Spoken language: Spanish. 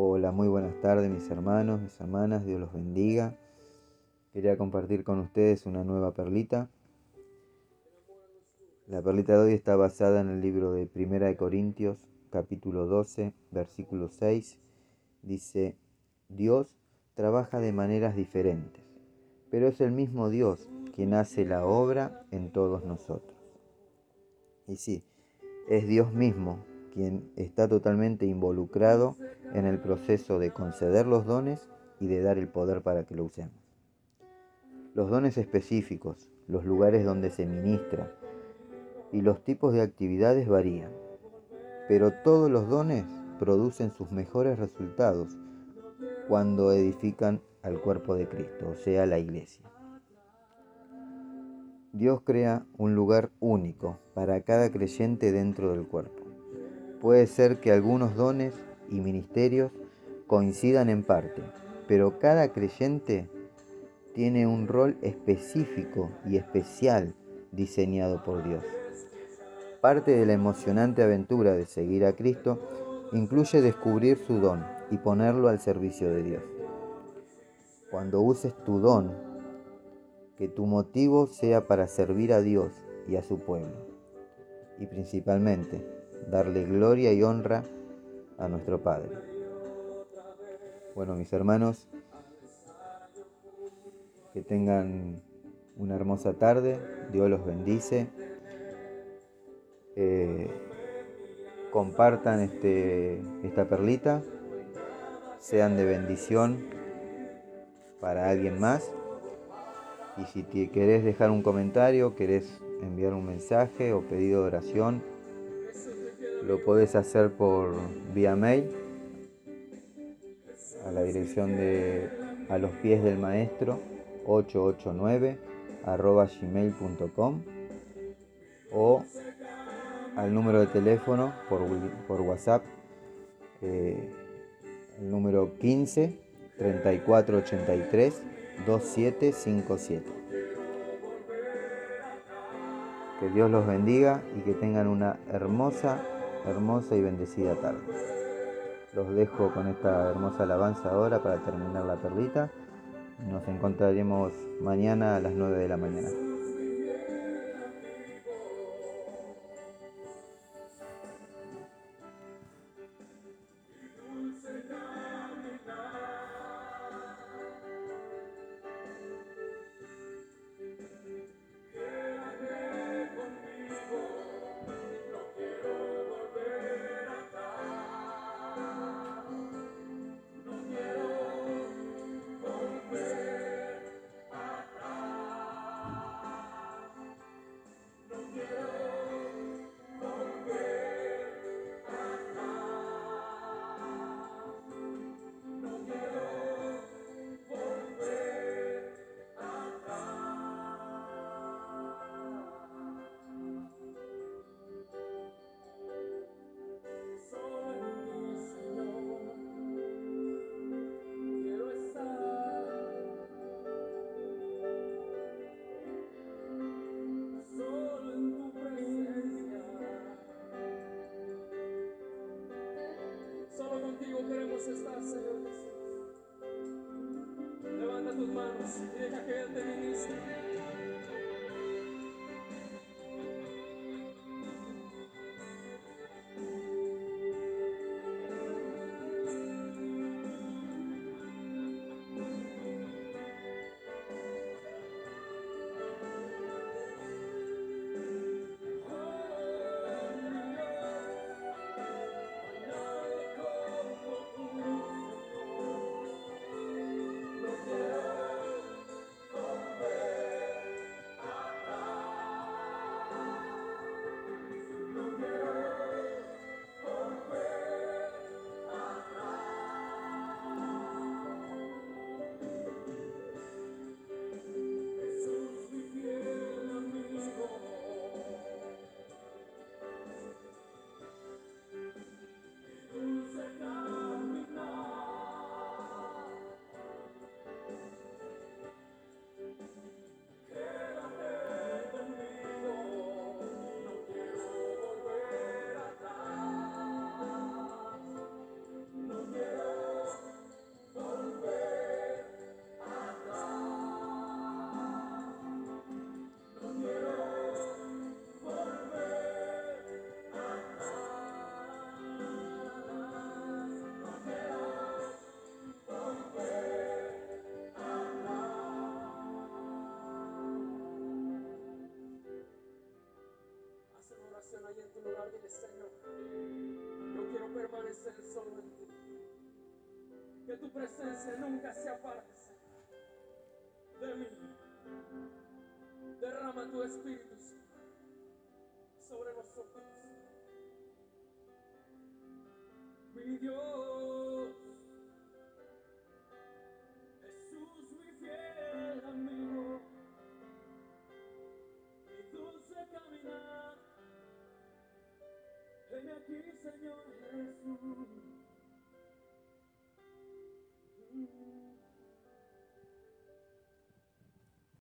Hola, muy buenas tardes mis hermanos, mis hermanas, Dios los bendiga. Quería compartir con ustedes una nueva perlita. La perlita de hoy está basada en el libro de Primera de Corintios, capítulo 12, versículo 6. Dice, Dios trabaja de maneras diferentes, pero es el mismo Dios quien hace la obra en todos nosotros. Y sí, es Dios mismo quien está totalmente involucrado en el proceso de conceder los dones y de dar el poder para que lo usemos. Los dones específicos, los lugares donde se ministra y los tipos de actividades varían, pero todos los dones producen sus mejores resultados cuando edifican al cuerpo de Cristo, o sea, la iglesia. Dios crea un lugar único para cada creyente dentro del cuerpo. Puede ser que algunos dones y ministerios coincidan en parte, pero cada creyente tiene un rol específico y especial diseñado por Dios. Parte de la emocionante aventura de seguir a Cristo incluye descubrir su don y ponerlo al servicio de Dios. Cuando uses tu don, que tu motivo sea para servir a Dios y a su pueblo. Y principalmente, darle gloria y honra a nuestro Padre. Bueno, mis hermanos, que tengan una hermosa tarde, Dios los bendice. Eh, compartan este, esta perlita, sean de bendición para alguien más. Y si te querés dejar un comentario, querés enviar un mensaje o pedido de oración, lo podés hacer por vía mail a la dirección de a los pies del maestro 889 arroba gmail.com o al número de teléfono por, por WhatsApp, eh, el número 15 3483 2757. Que Dios los bendiga y que tengan una hermosa, hermosa y bendecida tarde. Los dejo con esta hermosa alabanza ahora para terminar la perlita. Nos encontraremos mañana a las 9 de la mañana. Estar, Señor Jesús. Levanta tus manos y deja que Él te ministre. Ti. Que tu presencia nunca se aparte, de mí. Derrama tu Espíritu sobre nosotros. Mi Dios, Heme aquí, Señor Jesús.